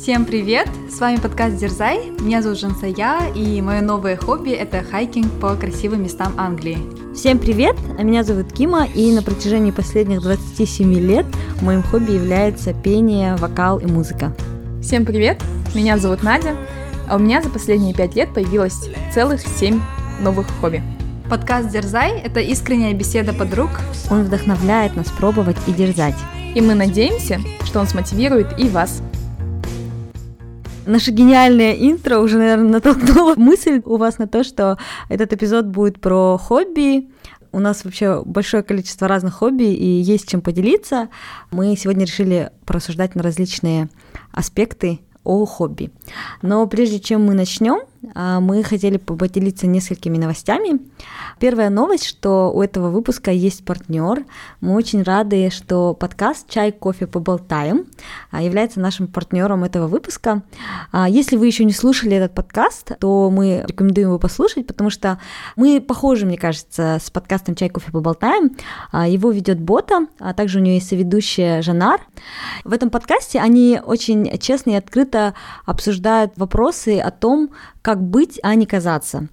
Всем привет! С вами подкаст Дерзай. Меня зовут Жансая, и мое новое хобби это хайкинг по красивым местам Англии. Всем привет! А меня зовут Кима, и на протяжении последних 27 лет моим хобби является пение, вокал и музыка. Всем привет! Меня зовут Надя, а у меня за последние 5 лет появилось целых 7 новых хобби. Подкаст Дерзай это искренняя беседа подруг. Он вдохновляет нас пробовать и дерзать. И мы надеемся, что он смотивирует и вас. Наше гениальное интро уже, наверное, натолкнуло мысль у вас на то, что этот эпизод будет про хобби. У нас вообще большое количество разных хобби и есть чем поделиться. Мы сегодня решили порассуждать на различные аспекты о хобби. Но прежде чем мы начнем, мы хотели поделиться несколькими новостями. Первая новость, что у этого выпуска есть партнер. Мы очень рады, что подкаст «Чай, кофе, поболтаем» а, является нашим партнером этого выпуска. А, если вы еще не слушали этот подкаст, то мы рекомендуем его послушать, потому что мы похожи, мне кажется, с подкастом «Чай, кофе, поболтаем». Его ведет Бота, а также у нее есть соведущая Жанар. В этом подкасте они очень честно и открыто обсуждают вопросы о том, как быть, а не казаться.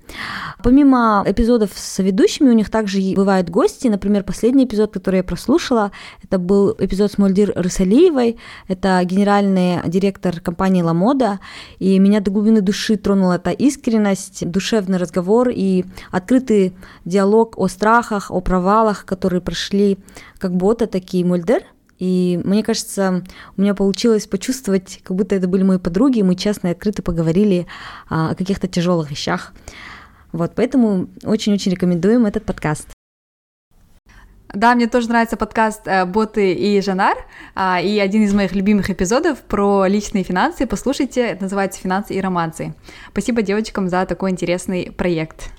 Помимо эпизодов с ведущими, у них также бывают гости. Например, последний эпизод, который я прослушала, это был эпизод с Мольдир Рысалиевой. Это генеральный директор компании «Ламода». И меня до глубины души тронула эта искренность, душевный разговор и открытый диалог о страхах, о провалах, которые прошли как Бота, так и Мольдер – и мне кажется, у меня получилось почувствовать, как будто это были мои подруги, и мы честно и открыто поговорили а, о каких-то тяжелых вещах. Вот, поэтому очень-очень рекомендуем этот подкаст. Да, мне тоже нравится подкаст э, «Боты и Жанар», а, и один из моих любимых эпизодов про личные финансы. Послушайте, это называется «Финансы и романсы». Спасибо девочкам за такой интересный проект.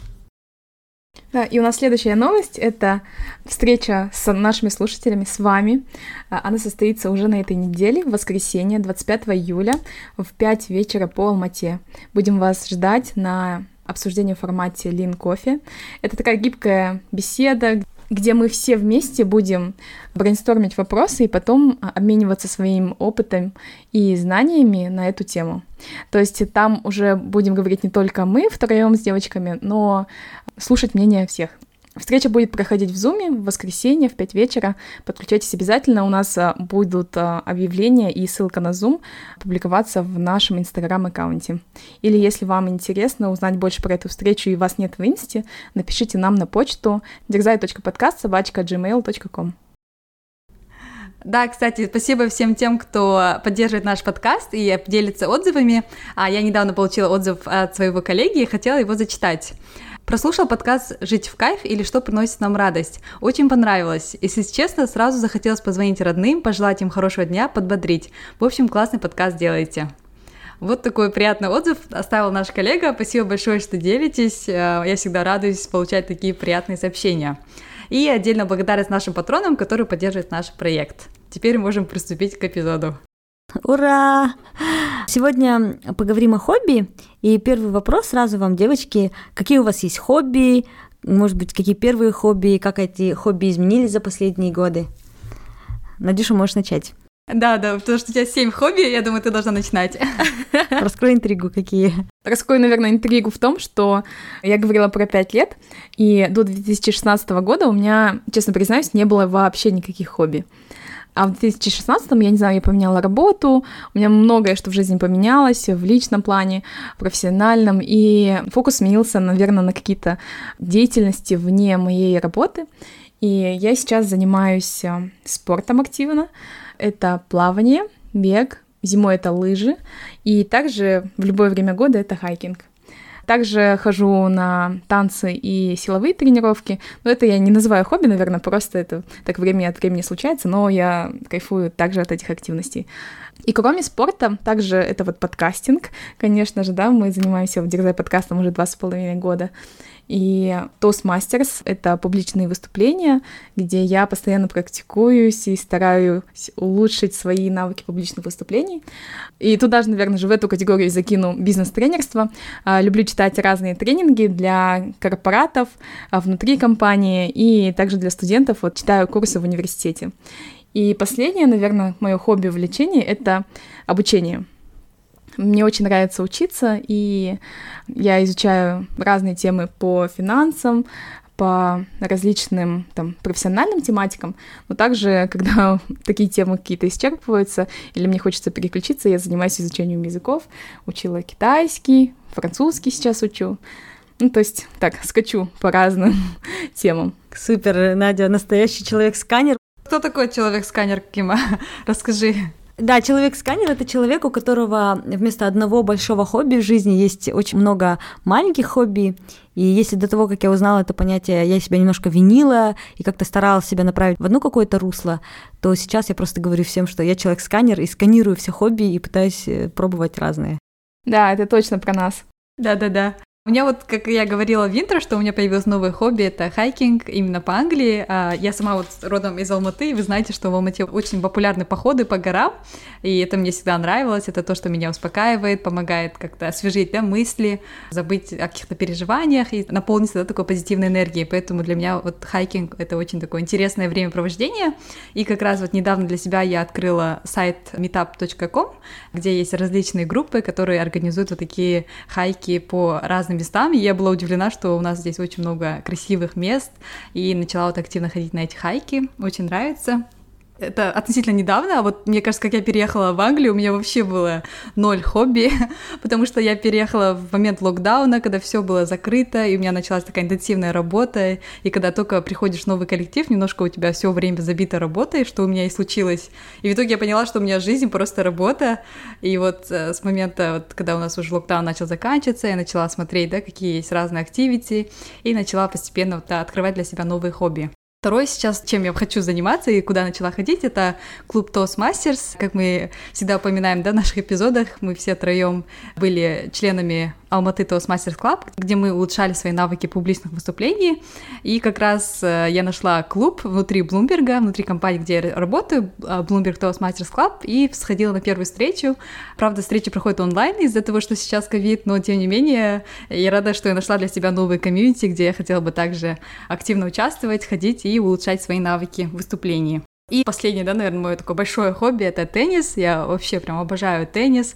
Да, и у нас следующая новость — это встреча с нашими слушателями, с вами. А, она состоится уже на этой неделе, в воскресенье, 25 июля, в 5 вечера по Алмате. Будем вас ждать на обсуждение в формате Лин Кофе. Это такая гибкая беседа, где мы все вместе будем брейнстормить вопросы и потом обмениваться своим опытом и знаниями на эту тему. То есть там уже будем говорить не только мы втроем с девочками, но слушать мнение всех. Встреча будет проходить в Зуме в воскресенье в 5 вечера. Подключайтесь обязательно. У нас а, будут а, объявления и ссылка на Zoom публиковаться в нашем Инстаграм-аккаунте. Или если вам интересно узнать больше про эту встречу и вас нет в Инсте, напишите нам на почту дерзай.подкаст.gmail.com да, кстати, спасибо всем тем, кто поддерживает наш подкаст и делится отзывами. А Я недавно получила отзыв от своего коллеги и хотела его зачитать. Прослушал подкаст «Жить в кайф» или «Что приносит нам радость». Очень понравилось. Если честно, сразу захотелось позвонить родным, пожелать им хорошего дня, подбодрить. В общем, классный подкаст делаете. Вот такой приятный отзыв оставил наш коллега. Спасибо большое, что делитесь. Э, я всегда радуюсь получать такие приятные сообщения. И отдельно благодарность нашим патронам, которые поддерживают наш проект. Теперь можем приступить к эпизоду. Ура! Сегодня поговорим о хобби. И первый вопрос сразу вам, девочки. Какие у вас есть хобби? Может быть, какие первые хобби? Как эти хобби изменились за последние годы? Надюша, можешь начать. Да, да, потому что у тебя семь хобби, я думаю, ты должна начинать. Раскрой интригу какие. Раскрою, наверное, интригу в том, что я говорила про пять лет, и до 2016 года у меня, честно признаюсь, не было вообще никаких хобби. А в 2016, я не знаю, я поменяла работу, у меня многое, что в жизни поменялось, в личном плане, в профессиональном, и фокус сменился, наверное, на какие-то деятельности вне моей работы. И я сейчас занимаюсь э, спортом активно. Это плавание, бег, зимой это лыжи, и также в любое время года это хайкинг. Также хожу на танцы и силовые тренировки. Но это я не называю хобби, наверное, просто это так время от времени случается, но я кайфую также от этих активностей. И кроме спорта, также это вот подкастинг, конечно же, да, мы занимаемся в Дерзай подкастом уже два с половиной года. И Toastmasters — это публичные выступления, где я постоянно практикуюсь и стараюсь улучшить свои навыки публичных выступлений. И туда же, наверное, же в эту категорию закину бизнес-тренерство. А, люблю читать разные тренинги для корпоратов а, внутри компании и также для студентов. Вот читаю курсы в университете. И последнее, наверное, мое хобби увлечение — это обучение — Мне очень нравится учиться, и я изучаю разные темы по финансам, по различным там, профессиональным тематикам, но также, когда такие темы какие-то исчерпываются, или мне хочется переключиться, я занимаюсь изучением языков, учила китайский, французский сейчас учу. Ну, то есть, так, скачу по разным темам. Супер, Надя, настоящий человек-сканер. Кто такой человек-сканер, Кима? Расскажи. Да, человек-сканер — это человек, у которого вместо одного большого хобби в жизни есть очень много маленьких хобби. И если до того, как я узнала это понятие, я себя немножко винила и как-то старалась себя направить в одно какое-то русло, то сейчас я просто говорю всем, что я человек-сканер и сканирую все хобби и пытаюсь э, пробовать разные. Да, это точно про нас. Да-да-да. У меня вот, как я говорила в интро, что у меня появилось новое хобби, это хайкинг именно по Англии. А, я сама вот родом из Алматы, и вы знаете, что в Алмате очень популярны походы по горам, и это мне всегда нравилось, это то, что меня успокаивает, помогает как-то освежить да, мысли, забыть о каких-то переживаниях и наполниться да, такой позитивной энергией, поэтому для меня вот хайкинг — это очень такое интересное времяпровождение, и как раз вот недавно для себя я открыла сайт meetup.com, где есть различные группы, которые организуют вот такие хайки по разным местам, и я была удивлена, что у нас здесь очень много красивых мест, и начала вот активно ходить на эти хайки, очень нравится это относительно недавно, а вот мне кажется, как я переехала в Англию, у меня вообще было ноль хобби, потому что я переехала в момент локдауна, когда все было закрыто, и у меня началась такая интенсивная работа, и когда только приходишь в новый коллектив, немножко у тебя все время забито работой, что у меня и случилось. И в итоге я поняла, что у меня жизнь просто работа, и вот э, с момента, вот, когда у нас уже локдаун начал заканчиваться, я начала смотреть, да, какие есть разные активити, и начала постепенно вот, да, открывать для себя новые хобби. Второе сейчас, чем я хочу заниматься и куда начала ходить, это клуб Toastmasters. Как мы всегда упоминаем да, в наших эпизодах, мы все троем были членами Алматы Toastmasters Club, где мы улучшали свои навыки публичных выступлений. И как раз э, я нашла клуб внутри Блумберга, внутри компании, где я работаю, э, Bloomberg Toastmasters Club, и сходила на первую встречу. Правда, встреча проходит онлайн из-за того, что сейчас ковид, но тем не менее я рада, что я нашла для себя новый комьюнити, где я хотела бы также активно участвовать, ходить и улучшать свои навыки в выступлении. И последнее, да, наверное, мое такое большое хобби — это теннис. Я вообще прям обожаю теннис.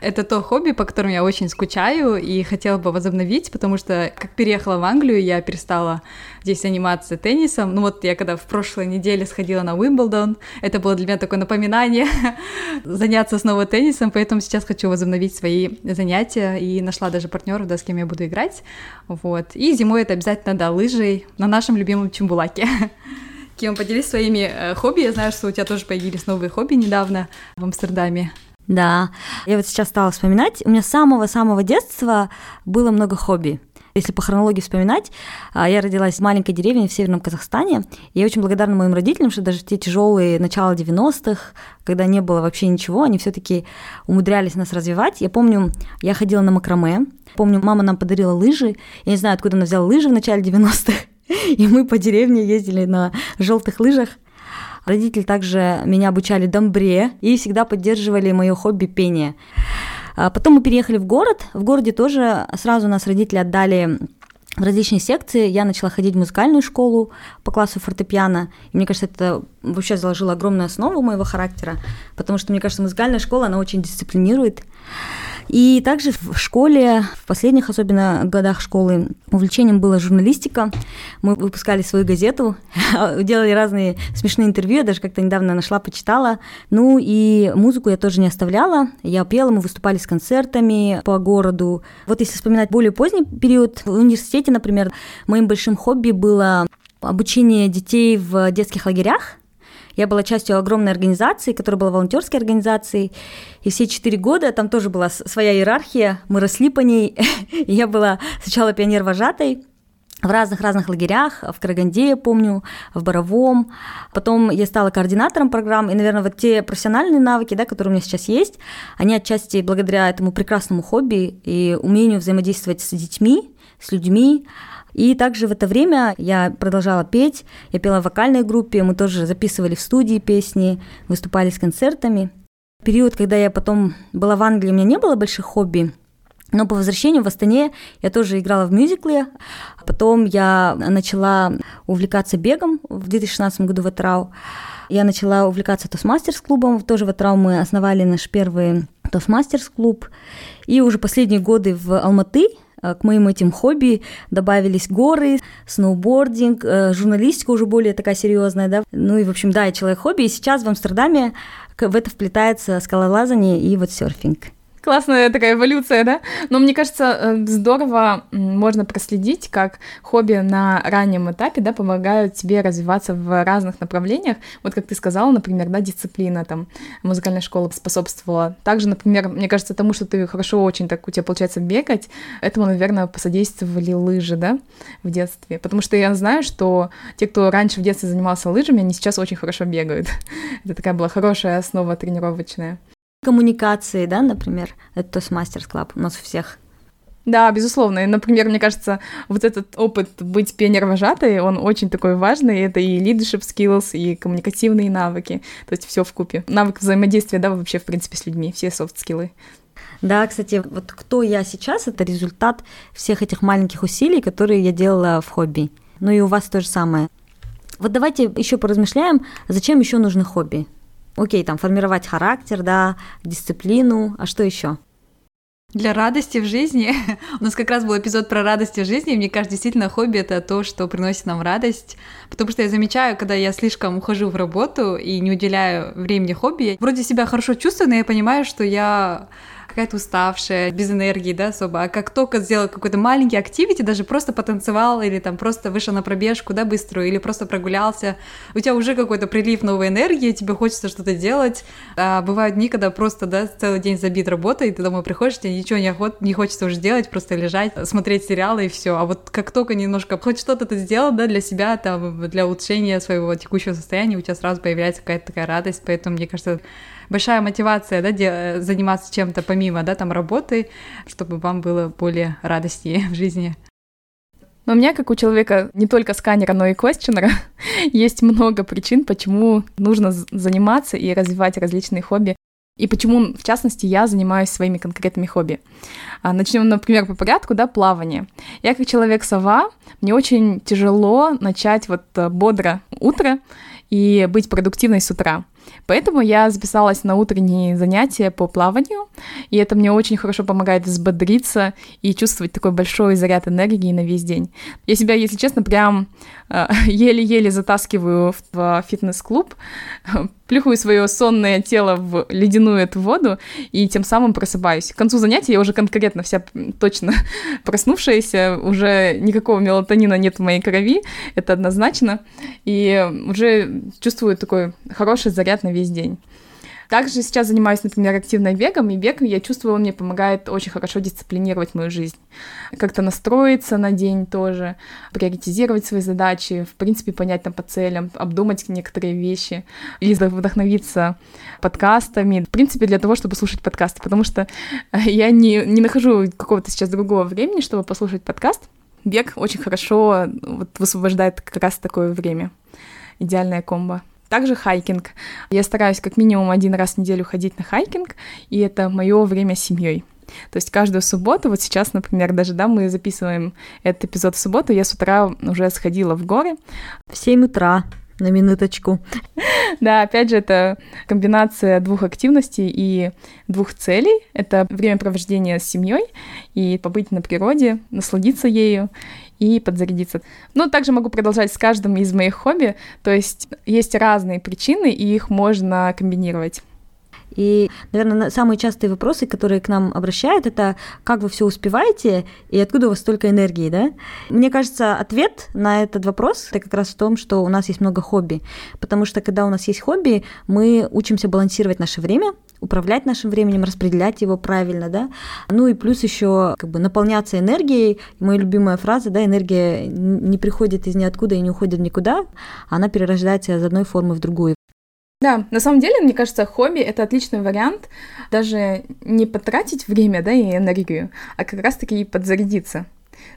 Это то хобби, по которому я очень скучаю и хотела бы возобновить, потому что, как переехала в Англию, я перестала здесь заниматься теннисом. Ну вот я когда в прошлой неделе сходила на Уимблдон, это было для меня такое напоминание заняться снова теннисом, поэтому сейчас хочу возобновить свои занятия и нашла даже партнеров, да, с кем я буду играть. Вот. И зимой это обязательно, да, лыжей на нашем любимом Чембулаке. Кем, поделись своими э, хобби. Я знаю, что у тебя тоже появились новые хобби недавно в Амстердаме. Да, я вот сейчас стала вспоминать. У меня с самого-самого детства было много хобби. Если по хронологии вспоминать, а, я родилась в маленькой деревне в Северном Казахстане. Я очень благодарна моим родителям, что даже те тяжелые начала 90-х, когда не было вообще ничего, они все-таки умудрялись нас развивать. Я помню, я ходила на макраме. Помню, мама нам подарила лыжи. Я не знаю, откуда она взяла лыжи в начале 90-х. и мы по деревне ездили на желтых лыжах. Родители также меня обучали домбре и всегда поддерживали мое хобби пение. А потом мы переехали в город. В городе тоже сразу нас родители отдали в различные секции. Я начала ходить в музыкальную школу по классу фортепиано. И мне кажется, это вообще заложило огромную основу моего характера, потому что, мне кажется, музыкальная школа, она очень дисциплинирует. И также в школе, в последних особенно годах школы, увлечением была журналистика. Мы выпускали свою газету, делали разные смешные интервью, я даже как-то недавно нашла, почитала. Ну и музыку я тоже не оставляла. Я пела, мы выступали с концертами по городу. Вот если вспоминать более поздний период, в университете, например, моим большим хобби было обучение детей в детских лагерях. Я была частью огромной организации, которая была волонтерской организацией, и все четыре года там тоже была своя иерархия, мы росли по ней. я была сначала пионер-вожатой, в разных-разных лагерях, в Караганде, я помню, в Боровом. Потом я стала координатором программ, и, наверное, вот те профессиональные навыки, да, которые у меня сейчас есть, они отчасти благодаря этому прекрасному хобби и умению взаимодействовать с детьми, с людьми, и также в это время я продолжала петь, я пела в вокальной группе, мы тоже записывали в студии песни, выступали с концертами. Период, когда я потом была в Англии, у меня не было больших хобби, но по возвращению в Астане я тоже играла в мюзикле. Потом я начала увлекаться бегом в 2016 году в Этрау. Я начала увлекаться Тосмастерс клубом. Тоже в Этрау мы основали наш первый Toastmasters клуб. И уже последние годы в Алматы к моим этим хобби добавились горы, сноубординг, журналистика уже более такая серьезная, да. Ну и, в общем, да, я человек хобби. И сейчас в Амстердаме в это вплетается скалолазание и вот серфинг. Классная такая эволюция, да? Но мне кажется, э, здорово можно проследить, как хобби на раннем этапе, да, помогают тебе развиваться в разных направлениях. Вот как ты сказала, например, да, дисциплина, там, музыкальная школа способствовала. Также, например, мне кажется, тому, что ты хорошо очень так у тебя получается бегать, этому, наверное, посодействовали лыжи, да, в детстве. Потому что я знаю, что те, кто раньше в детстве занимался лыжами, они сейчас очень хорошо бегают. Это такая была хорошая основа тренировочная коммуникации, да, например, это Toastmasters Club у нас у всех. Да, безусловно. И, например, мне кажется, вот этот опыт быть пионер-вожатой, он очень такой важный. Это и leadership skills, и коммуникативные навыки. То есть все в купе. Навык взаимодействия, да, вообще, в принципе, с людьми, все софт-скиллы. Да, кстати, вот кто я сейчас, это результат всех этих маленьких усилий, которые я делала в хобби. Ну и у вас то же самое. Вот давайте еще поразмышляем, зачем еще нужны хобби. Окей, там формировать характер, да, дисциплину, а что еще? Для радости в жизни. У нас как раз был эпизод про радость в жизни, и мне кажется, действительно, хобби — это то, что приносит нам радость. Потому что я замечаю, когда я слишком ухожу в работу и не уделяю времени хобби, я вроде себя хорошо чувствую, но я понимаю, что я какая-то уставшая, без энергии, да, особо. А как только сделал какой-то маленький активити, даже просто потанцевал или там просто вышел на пробежку, да, быструю, или просто прогулялся, у тебя уже какой-то прилив новой энергии, тебе хочется что-то делать. А бывают дни, когда просто, да, целый день забит работой, и ты домой приходишь, тебе ничего не, охот, не хочется уже делать, просто лежать, смотреть сериалы и все. А вот как только немножко хоть что-то ты сделал, да, для себя, там, для улучшения своего текущего состояния, у тебя сразу появляется какая-то такая радость, поэтому, мне кажется, большая мотивация, да, заниматься чем-то помимо, да, там работы, чтобы вам было более радостнее в жизни. Но у меня, как у человека не только сканера, но и квестионера, есть много причин, почему нужно заниматься и развивать различные хобби. И почему, в частности, я занимаюсь своими конкретными хобби. А, Начнем, например, по порядку, да, плавание. Я как человек-сова, мне очень тяжело начать вот э, бодро утро и быть продуктивной с утра. Поэтому я записалась на утренние занятия по плаванию, и это мне очень хорошо помогает взбодриться и чувствовать такой большой заряд энергии на весь день. Я себя, если честно, прям э, еле-еле затаскиваю в фитнес-клуб, плюхаю свое сонное тело в ледяную эту воду и тем самым просыпаюсь. К концу занятия я уже конкретно вся точно проснувшаяся, уже никакого мелатонина нет в моей крови, это однозначно, и уже чувствую такой хороший заряд на весь день. Также сейчас занимаюсь, например, активно бегом, и бег, я чувствую, он мне помогает очень хорошо дисциплинировать мою жизнь. Как-то настроиться на день тоже, приоритизировать свои задачи, в принципе, понять там по целям, обдумать некоторые вещи, или вдохновиться подкастами, в принципе, для того, чтобы слушать подкасты, потому что я не, не нахожу какого-то сейчас другого времени, чтобы послушать подкаст. Бег очень хорошо вот, высвобождает как раз такое время. Идеальная комбо. Также хайкинг. Я стараюсь как минимум один раз в неделю ходить на хайкинг, и это мое время с семьей. То есть каждую субботу, вот сейчас, например, даже, да, мы записываем этот эпизод в субботу, я с утра уже сходила в горы. В 7 утра, на минуточку. Да, опять же, это комбинация двух активностей и двух целей. Это времяпровождение с семьей и побыть на природе, насладиться ею и подзарядиться. Но также могу продолжать с каждым из моих хобби, то есть есть разные причины, и их можно комбинировать. И, наверное, самые частые вопросы, которые к нам обращают, это как вы все успеваете и откуда у вас столько энергии, да? Мне кажется, ответ на этот вопрос это как раз в том, что у нас есть много хобби. Потому что когда у нас есть хобби, мы учимся балансировать наше время, управлять нашим временем, распределять его правильно, да. Ну и плюс еще как бы наполняться энергией. Моя любимая фраза, да, энергия не приходит из ниоткуда и не уходит никуда, она перерождается из одной формы в другую. Да, на самом деле, мне кажется, хобби — это отличный вариант даже не потратить время, да, и энергию, а как раз-таки подзарядиться.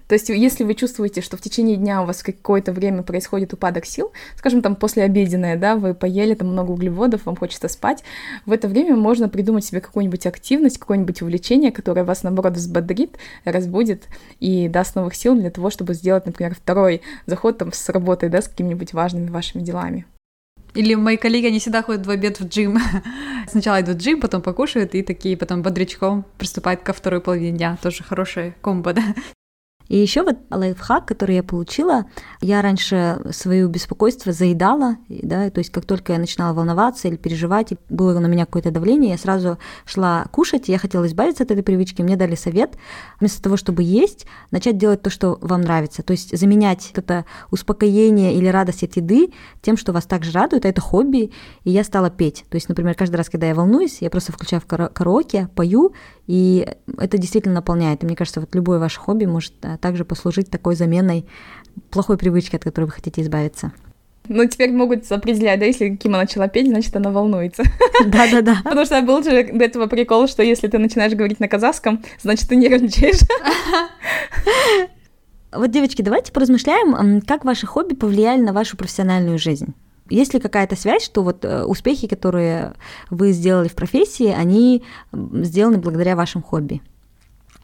То есть, если вы чувствуете, что в течение дня у вас какое-то время происходит упадок сил, скажем, там после обеденное, да, вы поели там много углеводов, вам хочется спать, в это время можно придумать себе какую-нибудь активность, какое-нибудь увлечение, которое вас, наоборот, взбодрит, разбудит и даст новых сил для того, чтобы сделать, например, второй заход там с работой, да, с какими-нибудь важными вашими делами. Или мои коллеги, они всегда ходят в обед в джим. Сначала идут в джим, потом покушают, и такие потом бодрячком приступают ко второй половине дня. Тоже хорошая комбо, да? И еще вот лайфхак, который я получила, я раньше свое беспокойство заедала, да, то есть как только я начинала волноваться или переживать, и было на меня какое-то давление, я сразу шла кушать, я хотела избавиться от этой привычки, мне дали совет, вместо того, чтобы есть, начать делать то, что вам нравится, то есть заменять это успокоение или радость от еды тем, что вас также радует, а это хобби, и я стала петь. То есть, например, каждый раз, когда я волнуюсь, я просто включаю в караоке, пою, и это действительно наполняет. И мне кажется, вот любое ваше хобби может э, также послужить такой заменой плохой привычки, от которой вы хотите избавиться. Ну, теперь могут определять, да, если Кима начала петь, значит, она волнуется. Да-да-да. Потому что был же до этого прикол, что если ты начинаешь говорить на казахском, значит, ты нервничаешь. Вот, девочки, давайте поразмышляем, как ваши хобби повлияли на вашу профессиональную жизнь. Есть ли какая-то связь, что вот э, успехи, которые вы сделали в профессии, они сделаны благодаря вашим хобби?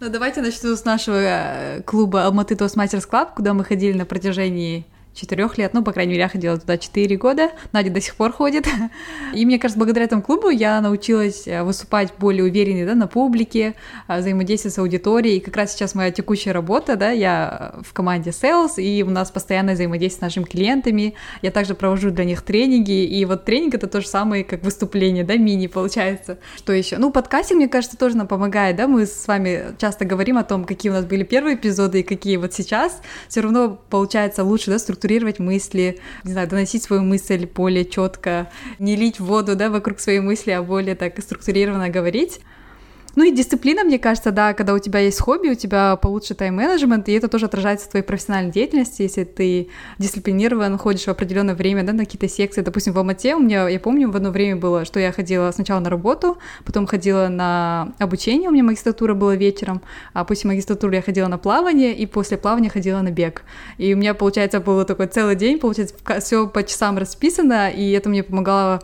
Ну, давайте начну с нашего э, клуба Алматы Toastmasters Club, куда мы ходили на протяжении четырех лет, ну, по крайней мере, я ходила туда четыре года, Надя до сих пор ходит. И мне кажется, благодаря этому клубу я научилась э, выступать более увереннее, да, на публике, э, взаимодействовать с аудиторией. И как раз сейчас моя текущая работа, да, я в команде Sales, и у нас постоянное взаимодействие с нашими клиентами. Я также провожу для них тренинги, и вот тренинг — это то же самое, как выступление, да, мини получается. Что еще? Ну, подкастинг, мне кажется, тоже нам помогает, да, мы с вами часто говорим о том, какие у нас были первые эпизоды и какие вот сейчас. Все равно получается лучше, да, структура структурировать мысли, не знаю, доносить свою мысль более четко, не лить воду, да, вокруг своей мысли, а более так структурированно говорить. Ну и дисциплина, мне кажется, да, когда у тебя есть хобби, у тебя получше тайм-менеджмент, и это тоже отражается в твоей профессиональной деятельности, если ты дисциплинирован, ходишь в определенное время, да, на какие-то секции. Допустим, в Алмате у меня, я помню, в одно время было, что я ходила сначала на работу, потом ходила на обучение, у меня магистратура была вечером, а после магистратуры я ходила на плавание, и после плавания ходила на бег. И у меня, получается, было такой целый день, получается, все по часам расписано, и это мне помогало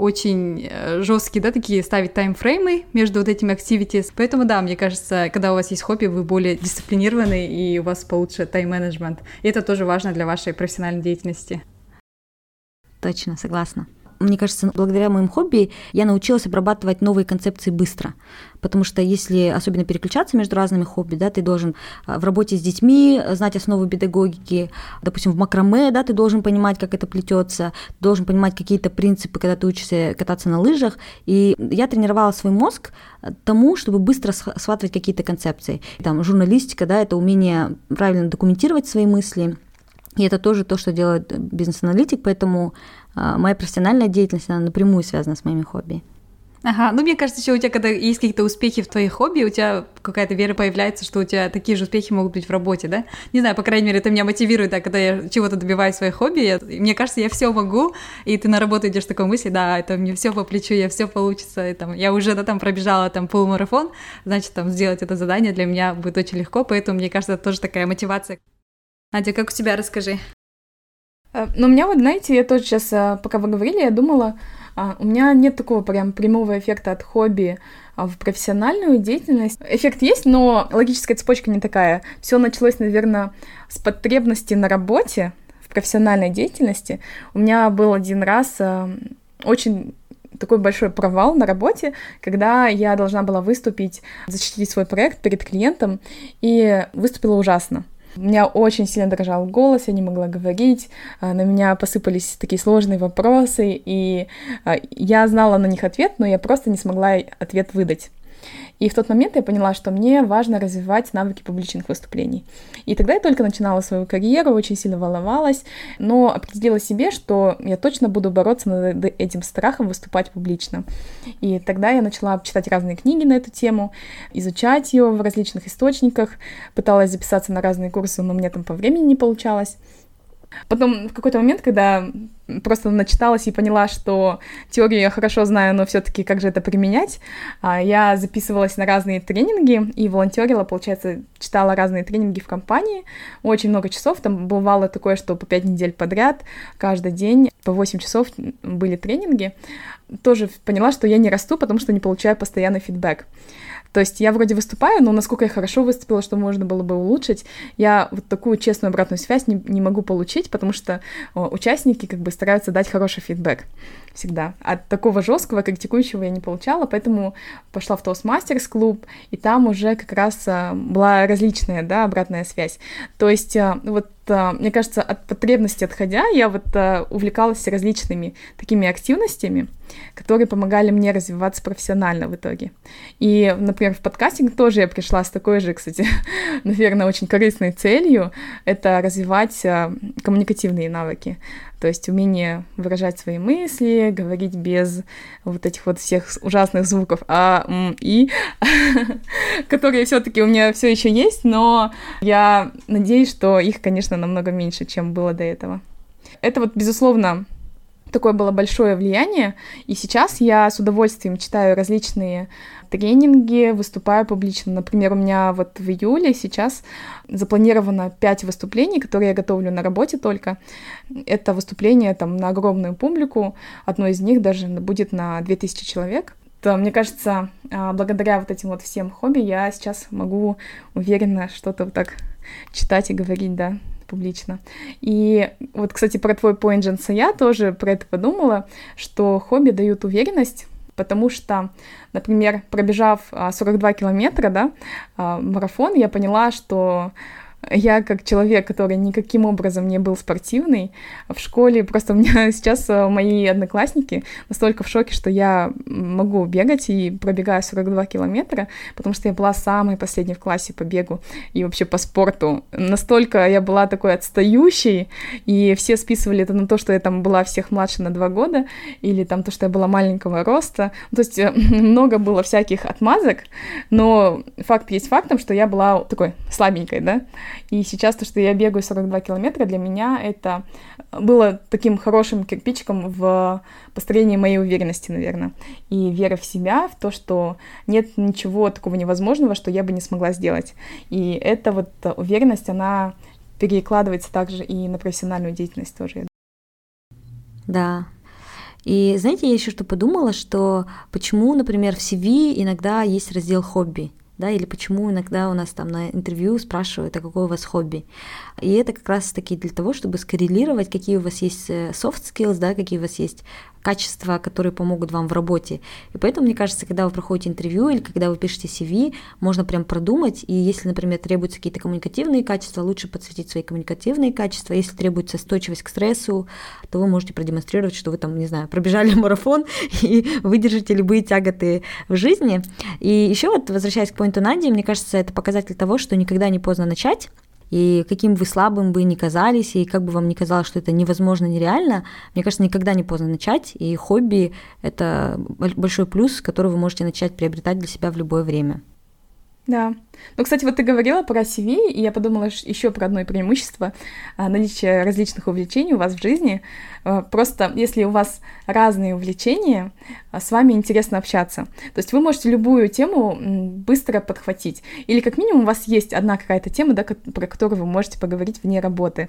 очень э, жесткие, да, такие ставить таймфреймы между вот этими activities. Поэтому, да, мне кажется, когда у вас есть хобби, вы более дисциплинированы, и у вас получше тайм-менеджмент. И это тоже важно для вашей профессиональной деятельности. Точно, согласна мне кажется, благодаря моим хобби я научилась обрабатывать новые концепции быстро. Потому что если особенно переключаться между разными хобби, да, ты должен а, в работе с детьми знать основы педагогики, допустим, в макраме, да, ты должен понимать, как это плетется, должен понимать какие-то принципы, когда ты учишься кататься на лыжах. И я тренировала свой мозг тому, чтобы быстро схватывать какие-то концепции. Там журналистика, да, это умение правильно документировать свои мысли, и это тоже то, что делает бизнес-аналитик, поэтому а, моя профессиональная деятельность, она напрямую связана с моими хобби. Ага, ну мне кажется, еще у тебя, когда есть какие-то успехи в твоих хобби, у тебя какая-то вера появляется, что у тебя такие же успехи могут быть в работе, да? Не знаю, по крайней мере, это меня мотивирует, да, когда я чего-то добиваюсь в своих хобби, я, мне кажется, я все могу, и ты на работу идешь с такой мысли, да, это мне все по плечу, я все получится, и, там, я уже да, там пробежала там полумарафон, значит, там сделать это задание для меня будет очень легко, поэтому мне кажется, это тоже такая мотивация. Надя, как у тебя, расскажи. Э, ну, у меня вот, знаете, я тоже сейчас, э, пока вы говорили, я думала, а, у меня нет такого прям прямого эффекта от хобби а, в профессиональную деятельность. Эффект есть, но логическая цепочка не такая. Все началось, наверное, с потребности на работе, в профессиональной деятельности. У меня был один раз очень такой большой провал на работе, когда я должна была выступить, защитить свой проект перед клиентом, и выступила ужасно. Меня очень сильно дрожал голос, я не могла говорить, а, на меня посыпались такие сложные вопросы, и а, я знала на них ответ, но я просто не смогла ответ выдать. И в тот момент я поняла, что мне важно развивать навыки публичных выступлений. И тогда я только начинала свою карьеру, очень сильно волновалась, но определила себе, что я точно буду бороться над этим страхом выступать публично. И тогда я начала читать разные книги на эту тему, изучать ее в различных источниках, пыталась записаться на разные курсы, но мне там по времени не получалось. Потом в какой-то момент, когда просто начиталась и поняла, что теорию я хорошо знаю, но все-таки как же это применять, а, я записывалась на разные тренинги и волонтерила, получается, читала разные тренинги в компании, очень много часов, там бывало такое, что по пять недель подряд, каждый день по 8 часов были тренинги, тоже поняла, что я не расту, потому что не получаю постоянный фидбэк. То есть я вроде выступаю, но насколько я хорошо выступила, что можно было бы улучшить, я вот такую честную обратную связь не, не могу получить, потому что о, участники как бы стараются дать хороший фидбэк всегда. От такого жесткого критикующего я не получала, поэтому пошла в Toastmasters клуб, и там уже как раз а, была различная, да, обратная связь. То есть а, вот а, мне кажется, от потребности отходя, я вот увлекалась различными такими активностями, которые помогали мне развиваться профессионально в итоге. И, например, в подкастинг тоже я пришла с такой же, кстати, наверное, очень корыстной целью, это развивать коммуникативные навыки. То есть умение выражать свои мысли, говорить без вот этих вот всех ужасных звуков а, м, и, которые все-таки у меня все еще есть, но я надеюсь, что их, конечно, намного меньше, чем было до этого. Это вот, безусловно, такое было большое влияние, и сейчас я с удовольствием читаю различные тренинги, выступаю публично. Например, у меня вот в июле сейчас запланировано 5 выступлений, которые я готовлю на работе только. Это выступление там на огромную публику. Одно из них даже будет на 2000 человек. То, мне кажется, а, благодаря вот этим вот всем хобби я сейчас могу уверенно что-то вот так читать и говорить, да, публично. И вот, кстати, про твой поинт Дженса я тоже про это подумала, что хобби дают уверенность, потому что, например, пробежав 42 а, километра, да, а, марафон, я поняла, что я как человек, который никаким образом не был спортивный, в школе просто у меня сейчас э, мои одноклассники настолько в шоке, что я могу бегать и пробегаю 42 километра, потому что я была самой последней в классе по бегу и вообще по спорту. Настолько я была такой отстающей, и все списывали это на то, что я там была всех младше на два года, или там то, что я была маленького роста. То есть э, много было всяких отмазок, но факт есть фактом, что я была такой слабенькой, да, и сейчас то, что я бегаю 42 километра, для меня это было таким хорошим кирпичиком в построении моей уверенности, наверное. И вера в себя, в то, что нет ничего такого невозможного, что я бы не смогла сделать. И эта вот уверенность, она перекладывается также и на профессиональную деятельность тоже. Да, и знаете, я еще что подумала, что почему, например, в CV иногда есть раздел хобби да, или почему иногда у нас там на интервью спрашивают, а какое у вас хобби. И это как раз-таки для того, чтобы скоррелировать, какие у вас есть э, soft skills, да, какие у вас есть качества, которые помогут вам в работе. И поэтому, мне кажется, когда вы проходите интервью или когда вы пишете CV, можно прям продумать, и если, например, требуются какие-то коммуникативные качества, лучше подсветить свои коммуникативные качества. Если требуется стойчивость к стрессу, то вы можете продемонстрировать, что вы там, не знаю, пробежали марафон и выдержите любые тяготы в жизни. И еще вот, возвращаясь к поинту Нади, мне кажется, это показатель того, что никогда не поздно начать, и каким вы слабым бы ни казались, и как бы вам ни казалось, что это невозможно, нереально, мне кажется, никогда не поздно начать, и хобби — это большой плюс, который вы можете начать приобретать для себя в любое время. Да. Ну, кстати, вот ты говорила про CV, и я подумала еще про одно преимущество а, наличия различных увлечений у вас в жизни. А, просто если у вас разные увлечения, а, с вами интересно общаться. То есть вы можете любую тему быстро подхватить. Или как минимум у вас есть одна какая-то тема, да, про которую вы можете поговорить вне работы.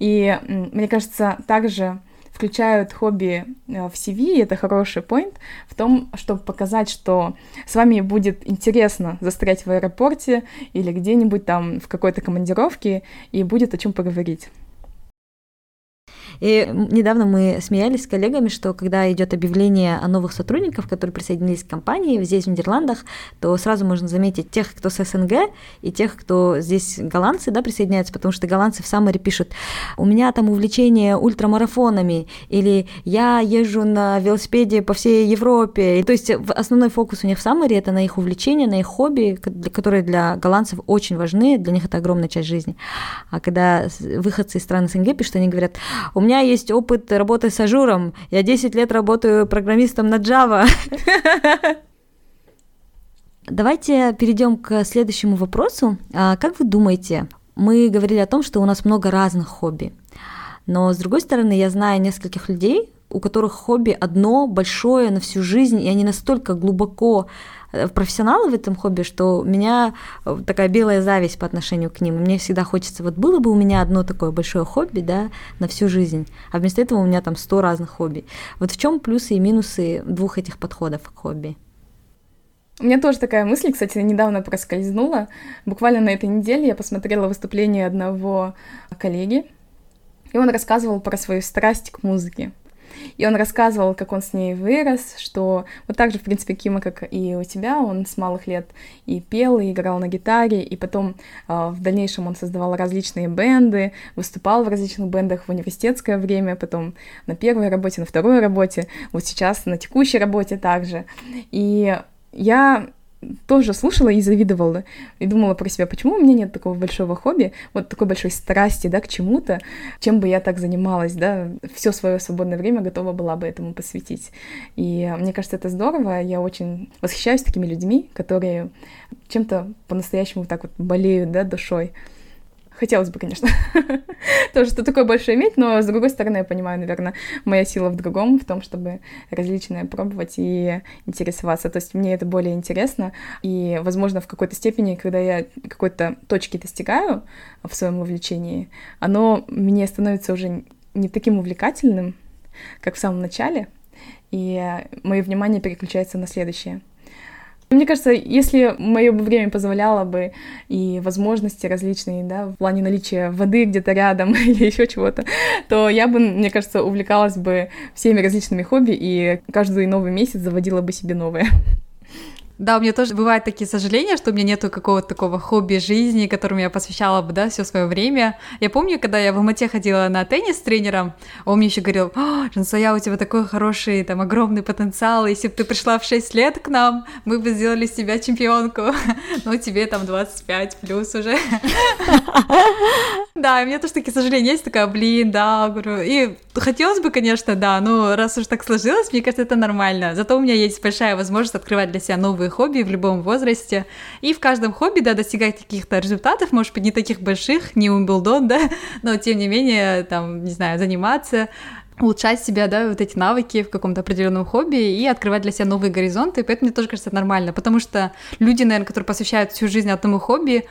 И мне кажется, также включают хобби э, в CV, и это хороший point в том, чтобы показать, что с вами будет интересно застрять в аэропорте или где-нибудь там в какой-то командировке, и будет о чем поговорить. И недавно мы смеялись с коллегами, что когда идет объявление о новых сотрудниках, которые присоединились к компании здесь, в Нидерландах, то сразу можно заметить тех, кто с СНГ, и тех, кто здесь голландцы, да, присоединяются, потому что голландцы в Самаре пишут, у меня там увлечение ультрамарафонами, или я езжу на велосипеде по всей Европе. И, то есть основной фокус у них в Самаре это на их увлечения, на их хобби, которые для голландцев очень важны, для них это огромная часть жизни. А когда выходцы из стран СНГ пишут, они говорят, у меня есть опыт работы с Azure ом. Я 10 лет работаю программистом на Java. Давайте перейдем к следующему вопросу. А, как вы думаете, мы говорили о том, что у нас много разных хобби. Но, с другой стороны, я знаю нескольких людей, у которых хобби одно большое на всю жизнь, и они настолько глубоко профессионалы в этом хобби, что у меня э, такая белая зависть по отношению к ним. Мне всегда хочется, вот было бы у меня одно такое большое хобби, да, на всю жизнь, а вместо этого у меня там сто разных хобби. Вот в чем плюсы и минусы двух этих подходов к хобби? У меня тоже такая мысль, кстати, недавно проскользнула. Буквально на этой неделе я посмотрела выступление одного коллеги, и он рассказывал про свою страсть к музыке. И он рассказывал, как он с ней вырос, что вот так же, в принципе, Кима, как и у тебя, он с малых лет и пел, и играл на гитаре, и потом э, в дальнейшем он создавал различные бенды, выступал в различных бендах в университетское время, потом на первой работе, на второй работе, вот сейчас на текущей работе также. И я тоже слушала и завидовала, и думала про себя, почему у меня нет такого большого хобби, вот такой большой страсти, да, к чему-то, чем бы я так занималась, да, все свое свободное время готова была бы этому посвятить. И мне кажется, это здорово, я очень восхищаюсь такими людьми, которые чем-то по-настоящему так вот болеют, да, душой. Хотелось бы, конечно, тоже что такое больше иметь, но с другой стороны, я понимаю, наверное, моя сила в другом, в том, чтобы различные пробовать и интересоваться. То есть мне это более интересно, и, возможно, в какой-то степени, когда я какой-то точки достигаю в своем увлечении, оно мне становится уже не таким увлекательным, как в самом начале, и мое внимание переключается на следующее — мне кажется, если мое время позволяло бы и возможности различные, да, в плане наличия воды где-то рядом или еще чего-то, то я бы, мне кажется, увлекалась бы всеми различными хобби и каждый новый месяц заводила бы себе новое. Да, у меня тоже бывают такие сожаления, что у меня нету какого-то такого хобби жизни, которому я посвящала бы, да, все свое время. Я помню, когда я в Алмате ходила на теннис с тренером, он мне еще говорил, «О, Жансая, у тебя такой хороший, там, огромный потенциал, если бы ты пришла в 6 лет к нам, мы бы сделали из тебя чемпионку, ну, тебе там 25 плюс уже. Да, у меня тоже такие сожаления есть, такая, блин, да, говорю, и хотелось бы, конечно, да, но раз уж так сложилось, мне кажется, это нормально. Зато у меня есть большая возможность открывать для себя новые хобби в любом возрасте. И в каждом хобби, да, достигать каких-то результатов, может быть, не таких больших, не Умблдон, да, но тем не менее, там, не знаю, заниматься, улучшать себя, да, вот эти навыки в каком-то определенном хобби и открывать для себя новые горизонты, поэтому мне тоже кажется нормально, потому что люди, наверное, которые посвящают всю жизнь одному хобби,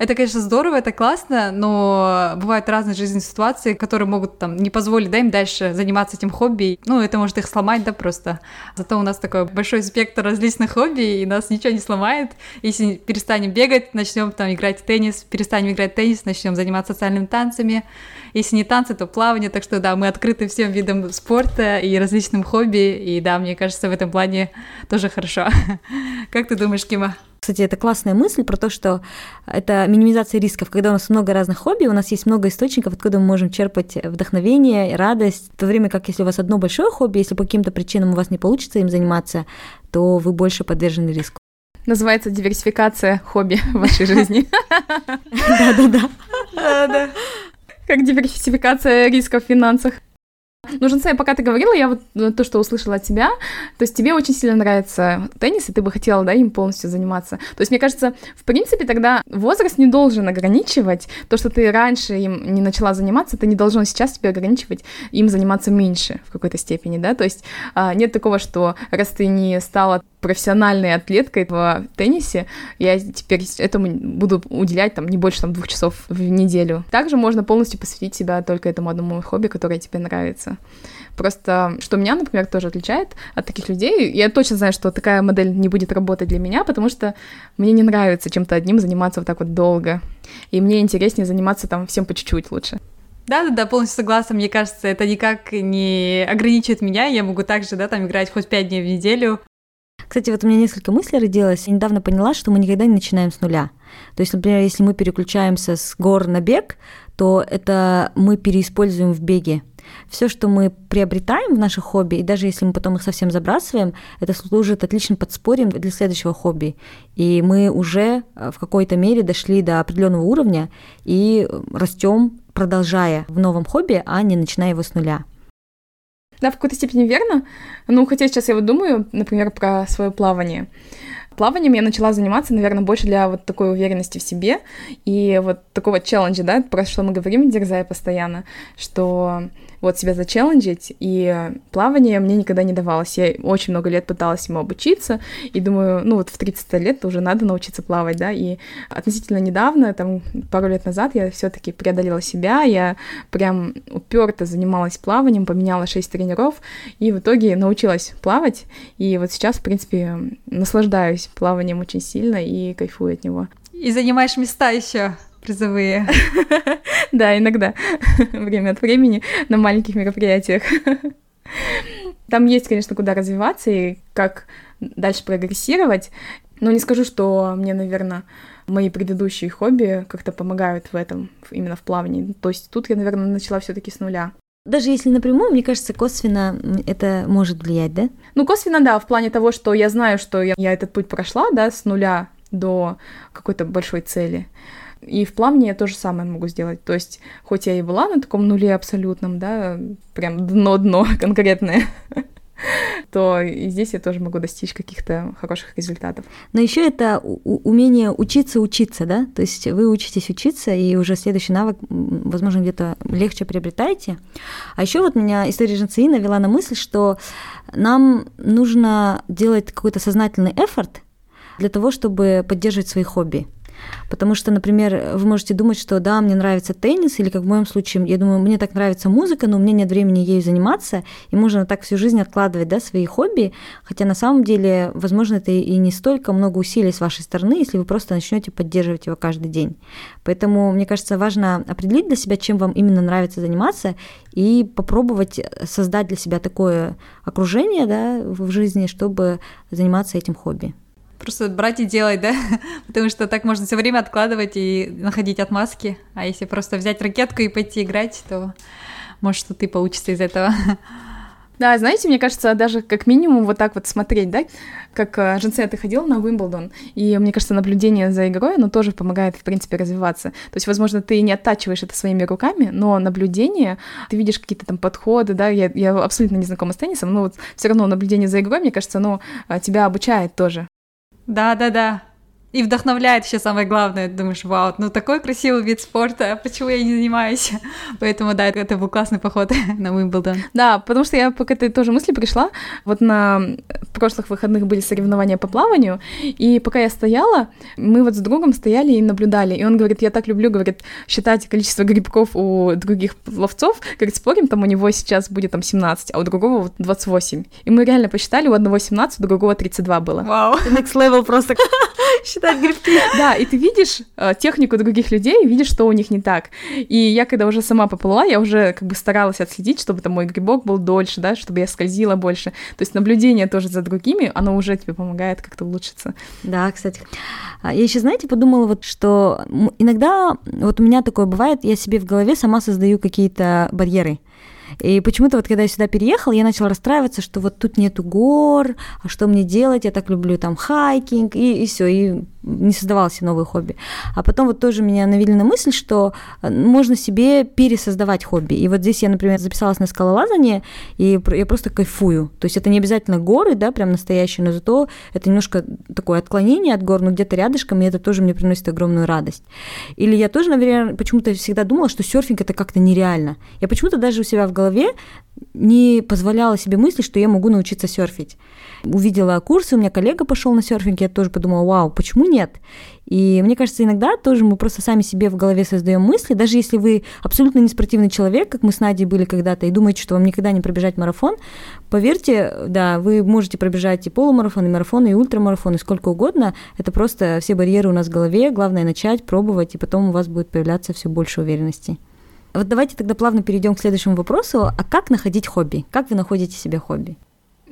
это, конечно, здорово, это классно, но бывают разные жизненные ситуации, которые могут там не позволить, да, им дальше заниматься этим хобби. Ну, это может их сломать, да, просто. Зато у нас такой большой спектр различных хобби, и нас ничего не сломает. Если перестанем бегать, начнем там играть в теннис, перестанем играть в теннис, начнем заниматься социальными танцами. Если не танцы, то плавание. Так что да, мы открыты всем видам спорта и различным хобби. И да, мне кажется, в этом плане тоже хорошо. Как ты думаешь, Кима? Кстати, это классная мысль про то, что это минимизация рисков. Когда у нас много разных хобби, у нас есть много источников, откуда мы можем черпать вдохновение, радость. В то время как если у вас одно большое хобби, если по каким-то причинам у вас не получится им заниматься, то вы больше подвержены риску. Называется диверсификация хобби в вашей жизни. Да-да-да. Да-да. Как диверсификация рисков в финансах. Ну, Женсай, пока ты говорила, я вот э, то, что услышала от тебя, то есть тебе очень сильно нравится теннис, и ты бы хотела, да, им полностью заниматься. То есть, мне кажется, в принципе, тогда возраст не должен ограничивать. То, что ты раньше им не начала заниматься, это не должно сейчас тебе ограничивать им заниматься меньше в какой-то степени, да. То есть а, нет такого, что раз ты не стала профессиональной атлеткой в теннисе, я теперь этому буду уделять там не больше там двух часов в неделю. Также можно полностью посвятить себя только этому одному хобби, которое тебе нравится. Просто, что меня, например, тоже отличает от таких людей, я точно знаю, что такая модель не будет работать для меня, потому что мне не нравится чем-то одним заниматься вот так вот долго. И мне интереснее заниматься там всем по чуть-чуть лучше. Да-да-да, полностью согласна. Мне кажется, это никак не ограничивает меня. Я могу также, да, там играть хоть пять дней в неделю. Кстати, вот у меня несколько мыслей родилось. Я недавно поняла, что мы никогда не начинаем с нуля. То есть, например, если мы переключаемся с гор на бег, то это мы переиспользуем в беге. Все, что мы приобретаем в наших хобби, и даже если мы потом их совсем забрасываем, это служит отличным подспорьем для следующего хобби. И мы уже э, в какой-то мере дошли до определенного уровня и растем, продолжая в новом хобби, а не начиная его с нуля. Да, в какой-то степени верно. Ну, хотя сейчас я вот думаю, например, про свое плавание. Плаванием я начала заниматься, наверное, больше для вот такой уверенности в себе и вот такого челленджа, да, про что мы говорим, дерзая постоянно, что вот себя зачелленджить, и плавание мне никогда не давалось. Я очень много лет пыталась ему обучиться, и думаю, ну вот в 30 лет уже надо научиться плавать, да, и относительно недавно, там пару лет назад я все таки преодолела себя, я прям уперто занималась плаванием, поменяла 6 тренеров, и в итоге научилась плавать, и вот сейчас, в принципе, наслаждаюсь плаванием очень сильно и кайфую от него. И занимаешь места еще призовые. Да, иногда, время от времени, на маленьких мероприятиях. Там есть, конечно, куда развиваться и как дальше прогрессировать. Но не скажу, что мне, наверное, мои предыдущие хобби как-то помогают в этом, именно в плавании. То есть тут я, наверное, начала все-таки с нуля. Даже если напрямую, мне кажется, косвенно это может влиять, да? Ну, косвенно, да, в плане того, что я знаю, что я, я этот путь прошла, да, с нуля до какой-то большой цели. И в плавании я то же самое могу сделать. То есть, хоть я и была на таком нуле абсолютном, да, прям дно-дно конкретное, то и здесь я тоже могу достичь каких-то хороших результатов. Но еще это умение учиться учиться, да? То есть вы учитесь учиться, и уже следующий навык, возможно, где-то легче приобретаете. А еще вот меня история Женцеи навела на мысль, что нам нужно делать какой-то сознательный эфорт для того, чтобы поддерживать свои хобби. Потому что, например, вы можете думать, что да, мне нравится теннис, или как в моем случае, я думаю, мне так нравится музыка, но у меня нет времени ею заниматься, и можно так всю жизнь откладывать да, свои хобби, хотя на самом деле, возможно, это и не столько много усилий с вашей стороны, если вы просто начнете поддерживать его каждый день. Поэтому, мне кажется, важно определить для себя, чем вам именно нравится заниматься, и попробовать создать для себя такое окружение да, в жизни, чтобы заниматься этим хобби. Просто брать и делать, да? Потому что так можно все время откладывать и находить отмазки. А если просто взять ракетку и пойти играть, то может что-то и получится из этого. Да, знаете, мне кажется, даже как минимум вот так вот смотреть, да, как э, Женсе ты ходил на Уимблдон, и мне кажется, наблюдение за игрой, оно тоже помогает, в принципе, развиваться. То есть, возможно, ты не оттачиваешь это своими руками, но наблюдение, ты видишь какие-то там подходы, да, я, я абсолютно не знакома с теннисом, но вот все равно наблюдение за игрой, мне кажется, оно э, тебя обучает тоже. Да, да, да. И вдохновляет еще самое главное. Думаешь, вау, ну такой красивый вид спорта, почему я не занимаюсь? Поэтому, да, это был классный поход на Уимблдон. Да, потому что я к этой тоже мысли пришла. Вот на прошлых выходных были соревнования по плаванию, и пока я стояла, мы вот с другом стояли и наблюдали. И он говорит, я так люблю, говорит, считать количество грибков у других ловцов. Говорит, спорим, там у него сейчас будет там 17, а у другого вот 28. И мы реально посчитали, у одного 17, у другого 32 было. Вау. Next level просто считать грибки. Да, и ты видишь э, технику других людей, видишь, что у них не так. И я, когда уже сама поплыла, я уже как бы старалась отследить, чтобы там мой грибок был дольше, да, чтобы я скользила больше. То есть наблюдение тоже за другими, оно уже тебе помогает как-то улучшиться. Да, кстати. А, я еще, знаете, подумала вот, что иногда вот у меня такое бывает, я себе в голове сама создаю какие-то барьеры. И почему-то вот когда я сюда переехала, я начала расстраиваться, что вот тут нету гор, а что мне делать, я так люблю там хайкинг, и, и все, и не создавала новые хобби. А потом вот тоже меня навели на мысль, что э, можно себе пересоздавать хобби. И вот здесь я, например, записалась на скалолазание, и я просто кайфую. То есть это не обязательно горы, да, прям настоящие, но зато это немножко такое отклонение от гор, но где-то рядышком, и это тоже мне приносит огромную радость. Или я тоже, наверное, почему-то всегда думала, что серфинг это как-то нереально. Я почему-то даже у себя в голове не позволяла себе мысли, что я могу научиться серфить. Увидела курсы, у меня коллега пошел на серфинг, я тоже подумала, вау, почему нет? И мне кажется, иногда тоже мы просто сами себе в голове создаем мысли, даже если вы абсолютно не спортивный человек, как мы с Надей были когда-то, и думаете, что вам никогда не пробежать марафон, поверьте, да, вы можете пробежать и полумарафон, и марафон, и ультрамарафон, и сколько угодно. Это просто все барьеры у нас в голове, главное начать, пробовать, и потом у вас будет появляться все больше уверенности. Вот давайте тогда плавно перейдем к следующему вопросу. А как находить хобби? Как вы находите себе хобби?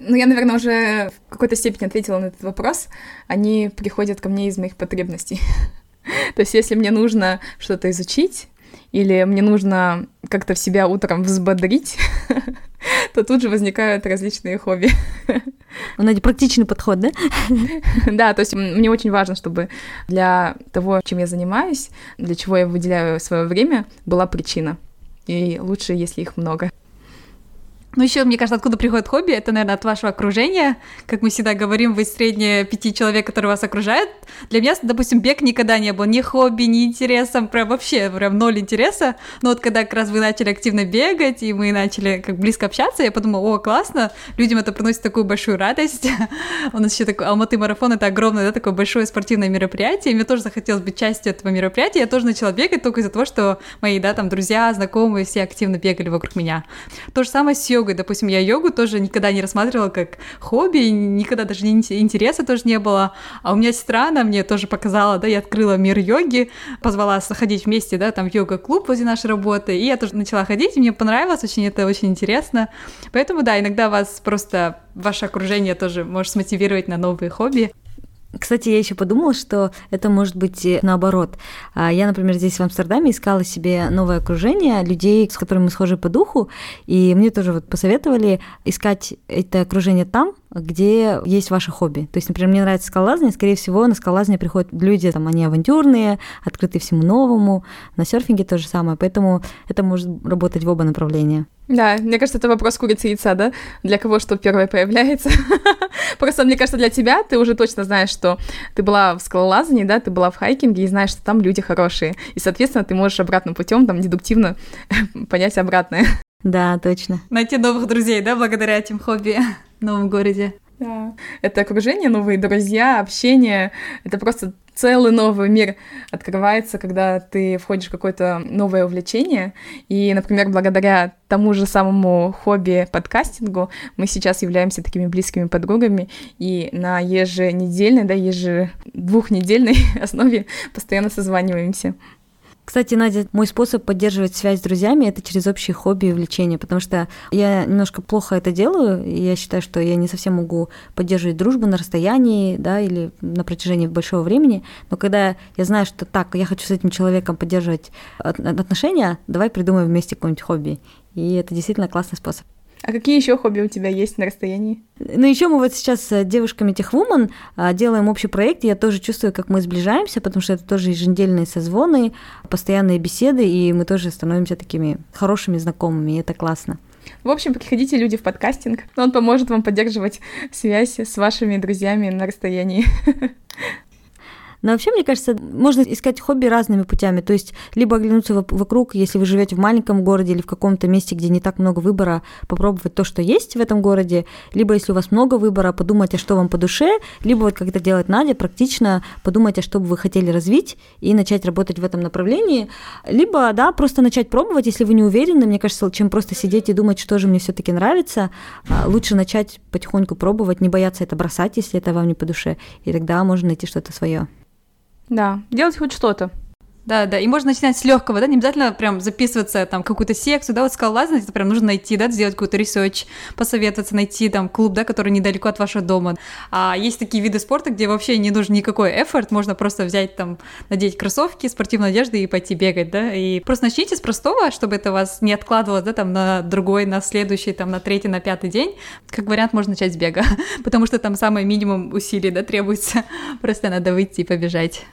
Ну, я, наверное, уже в какой-то степени ответила на этот вопрос. Они приходят ко мне из моих потребностей. То есть, если мне нужно что-то изучить, или мне нужно как-то в себя утром взбодрить, то тут же возникают различные хобби. У Нади практичный подход, да? Да, то есть мне очень важно, чтобы для того, чем я занимаюсь, для чего я выделяю свое время, была причина. И лучше, если их много. Ну, еще, мне кажется, откуда приходит хобби, это, наверное, от вашего окружения. Как мы всегда говорим, вы средние пяти человек, которые вас окружают. Для меня, допустим, бег никогда не был ни хобби, ни интересом, прям вообще, прям ноль интереса. Но вот когда как раз вы начали активно бегать, и мы начали как близко общаться, я подумала, о, классно, людям это приносит такую большую радость. У нас еще такой Алматы марафон, это огромное, да, такое большое спортивное мероприятие, и мне тоже захотелось быть частью этого мероприятия. Я тоже начала бегать только из-за того, что мои, да, там, друзья, знакомые, все активно бегали вокруг меня. То же самое с йогой йогой. Допустим, я йогу тоже никогда не рассматривала как хобби, никогда даже не интереса тоже не было. А у меня сестра, она мне тоже показала, да, я открыла мир йоги, позвала ходить вместе, да, там йога-клуб возле нашей работы, и я тоже начала ходить, и мне понравилось очень, это очень интересно. Поэтому, да, иногда вас просто ваше окружение тоже может смотивировать на новые хобби. Кстати, я еще подумала, что это может быть наоборот. А, я, например, здесь в Амстердаме искала себе новое окружение людей, с которыми мы схожи по духу, и мне тоже вот посоветовали искать это окружение там, где есть ваше хобби. То есть, например, мне нравится скалолазание, скорее всего, на скалолазание приходят люди, там, они авантюрные, открыты всему новому, на серфинге то же самое, поэтому это может работать в оба направления. Да, мне кажется, это вопрос курицы и яйца, да? Для кого что первое появляется. Просто, мне кажется, для тебя ты уже точно знаешь, что ты была в скалолазании, да, ты была в хайкинге и знаешь, что там люди хорошие. И, соответственно, ты можешь обратным путем там дедуктивно понять обратное. Да, точно. Найти новых друзей, да, благодаря этим хобби в новом городе. Да, это окружение, новые друзья, общение, это просто целый новый мир открывается, когда ты входишь в какое-то новое увлечение. И, например, благодаря тому же самому хобби подкастингу мы сейчас являемся такими близкими подругами и на еженедельной, да, ежедвухнедельной основе постоянно созваниваемся. Кстати, Надя, мой способ поддерживать связь с друзьями это через общие хобби и увлечения, потому что я немножко плохо это делаю, и я считаю, что я не совсем могу поддерживать дружбу на расстоянии, да, или на протяжении большого времени. Но когда я знаю, что так, я хочу с этим человеком поддерживать отношения, давай придумаем вместе какое-нибудь хобби. И это действительно классный способ. А какие еще хобби у тебя есть на расстоянии? Ну, еще мы вот сейчас с девушками Техвумен а, делаем общий проект. Я тоже чувствую, как мы сближаемся, потому что это тоже еженедельные созвоны, постоянные беседы, и мы тоже становимся такими хорошими знакомыми, и это классно. В общем, приходите, люди, в подкастинг. Он поможет вам поддерживать связь с вашими друзьями на расстоянии. Но вообще, мне кажется, можно искать хобби разными путями. То есть либо оглянуться вокруг, если вы живете в маленьком городе или в каком-то месте, где не так много выбора, попробовать то, что есть в этом городе. Либо если у вас много выбора, подумать, а что вам по душе. Либо вот как это делает Надя, практично подумать, а что бы вы хотели развить и начать работать в этом направлении. Либо, да, просто начать пробовать, если вы не уверены. Мне кажется, чем просто сидеть и думать, что же мне все-таки нравится, а, лучше начать потихоньку пробовать, не бояться это бросать, если это вам не по душе. И тогда можно найти что-то свое. Да, делать хоть что-то. Да, да, и можно начинать с легкого, да, не обязательно прям записываться там какую-то секцию, да, вот скалолазание, это прям нужно найти, да, сделать какой-то research, посоветоваться, найти там клуб, да, который недалеко от вашего дома. А есть такие виды спорта, где вообще не нужен никакой эфорт, можно просто взять там, надеть кроссовки, спортивную одежду и пойти бегать, да, и просто начните с простого, чтобы это вас не откладывалось, да, там на другой, на следующий, там на третий, на пятый день. Как вариант можно начать с бега, потому что там самый минимум усилий, да, требуется, просто надо выйти и побежать.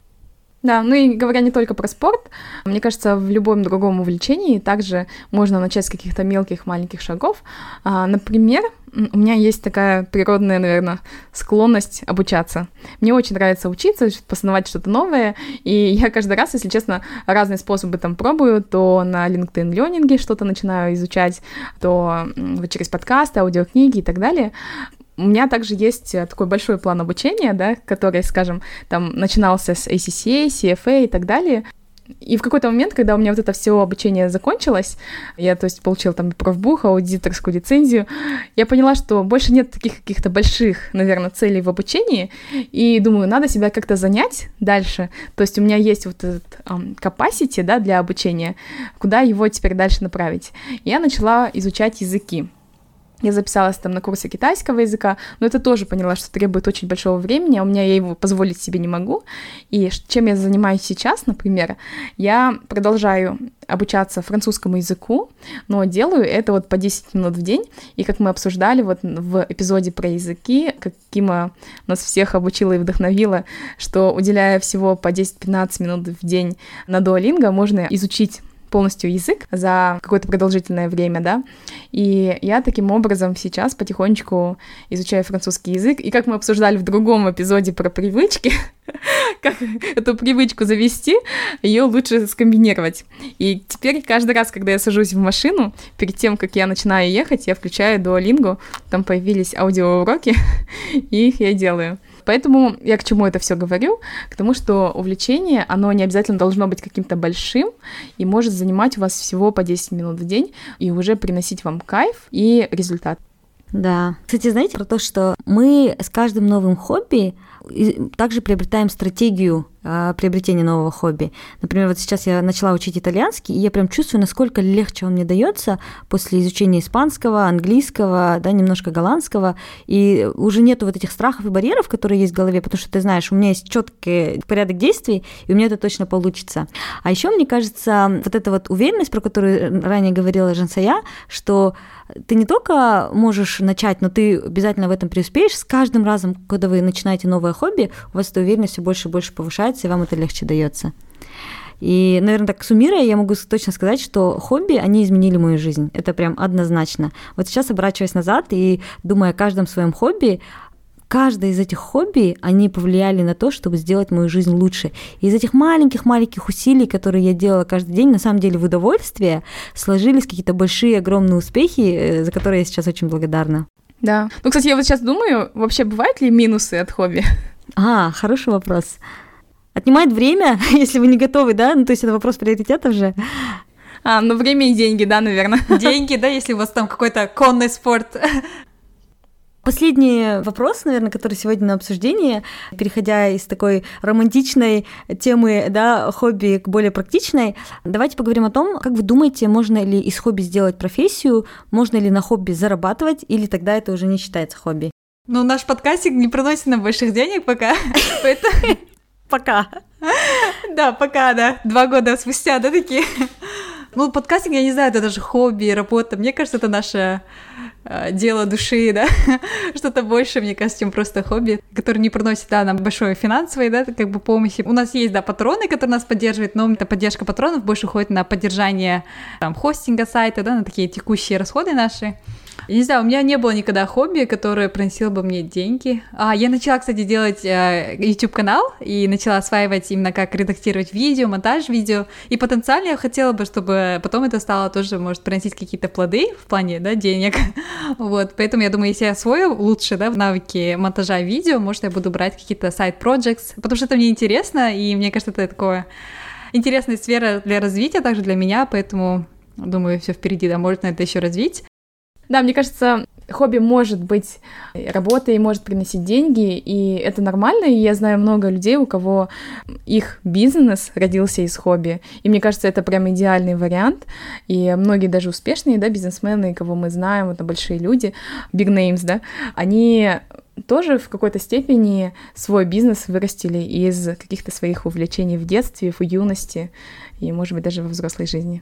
Да, ну и говоря не только про спорт, мне кажется, в любом другом увлечении также можно начать с каких-то мелких маленьких шагов. А, например, у меня есть такая природная, наверное, склонность обучаться. Мне очень нравится учиться, познавать что-то новое, и я каждый раз, если честно, разные способы там пробую, то на LinkedIn Learning что-то начинаю изучать, то через подкасты, аудиокниги и так далее. У меня также есть э, такой большой план обучения, да, который, скажем, там начинался с ACCA, CFA и так далее. И в какой-то момент, когда у меня вот это все обучение закончилось, я, то есть, получила там профбух, аудиторскую лицензию, я поняла, что больше нет таких каких-то больших, наверное, целей в обучении, и думаю, надо себя как-то занять дальше. То есть у меня есть вот этот um, capacity, да, для обучения, куда его теперь дальше направить. Я начала изучать языки. Я записалась там на курсы китайского языка, но это тоже поняла, что требует очень большого времени, а у меня я его позволить себе не могу. И чем я занимаюсь сейчас, например, я продолжаю обучаться французскому языку, но делаю это вот по 10 минут в день. И как мы обсуждали вот в эпизоде про языки, как Кима нас всех обучила и вдохновила, что уделяя всего по 10-15 минут в день на дуолинго, можно изучить полностью язык за какое-то продолжительное время, да, и я таким образом сейчас потихонечку изучаю французский язык, и как мы обсуждали в другом эпизоде про привычки, как эту привычку завести, ее лучше скомбинировать. И теперь каждый раз, когда я сажусь в машину, перед тем, как я начинаю ехать, я включаю Duolingo, там появились аудиоуроки, и их я делаю. Поэтому я к чему это все говорю? К тому, что увлечение, оно не обязательно должно быть каким-то большим и может занимать у вас всего по 10 минут в день и уже приносить вам кайф и результат. Да. Кстати, знаете про то, что мы с каждым новым хобби также приобретаем стратегию э, приобретения нового хобби. Например, вот сейчас я начала учить итальянский, и я прям чувствую, насколько легче он мне дается после изучения испанского, английского, да, немножко голландского, и уже нету вот этих страхов и барьеров, которые есть в голове, потому что ты знаешь, у меня есть четкий порядок действий, и у меня это точно получится. А еще мне кажется, вот эта вот уверенность, про которую ранее говорила Жансая, что ты не только можешь начать, но ты обязательно в этом преуспеешь. С каждым разом, когда вы начинаете новое хобби, у вас эта уверенность все больше и больше повышается, и вам это легче дается. И, наверное, так суммируя, я могу точно сказать, что хобби, они изменили мою жизнь. Это прям однозначно. Вот сейчас, оборачиваясь назад и думая о каждом своем хобби, каждое из этих хобби, они повлияли на то, чтобы сделать мою жизнь лучше. И из этих маленьких-маленьких усилий, которые я делала каждый день, на самом деле в удовольствие, сложились какие-то большие, огромные успехи, э, за которые я сейчас очень благодарна. Да. Ну, кстати, я вот сейчас думаю, вообще бывают ли минусы от хобби? А, хороший вопрос. Отнимает время, если вы не готовы, да? Ну, то есть это вопрос приоритетов же. А, ну время и деньги, да, наверное. Деньги, да, если у вас там какой-то конный спорт. Последний вопрос, наверное, который сегодня на обсуждении, переходя из такой романтичной темы, да, хобби к более практичной, давайте поговорим о том, как вы думаете, можно ли из хобби сделать профессию, можно ли на хобби зарабатывать, или тогда это уже не считается хобби? Ну, наш подкастик не приносит нам больших денег пока, поэтому... Пока. Да, пока, да. Два года спустя, да, такие. Ну, подкастинг, я не знаю, это даже хобби, работа. Мне кажется, это наше э, дело души, да, что-то больше, мне кажется, чем просто хобби, которое не приносит, да, нам большой финансовой, да, как бы помощи. У нас есть, да, патроны, которые нас поддерживают, но эта поддержка патронов больше уходит на поддержание, там, хостинга сайта, да, на такие текущие расходы наши. Не знаю, у меня не было никогда хобби, которое приносило бы мне деньги. А, я начала, кстати, делать э, YouTube-канал и начала осваивать именно как редактировать видео, монтаж видео. И потенциально я хотела бы, чтобы потом это стало тоже, может, приносить какие-то плоды в плане, да, денег. вот, поэтому я думаю, если я освою лучше, да, в навыки монтажа видео, может, я буду брать какие-то сайт-проектс, потому что это мне интересно, и мне кажется, это такое интересная сфера для развития также для меня, поэтому думаю, все впереди, да, можно это еще развить. Да, мне кажется, хобби может быть работой, может приносить деньги, и это нормально, и я знаю много людей, у кого их бизнес родился из хобби, и мне кажется, это прям идеальный вариант, и многие даже успешные, да, бизнесмены, кого мы знаем, это большие люди, big names, да, они тоже в какой-то степени свой бизнес вырастили из каких-то своих увлечений в детстве, в юности, и, может быть, даже во взрослой жизни.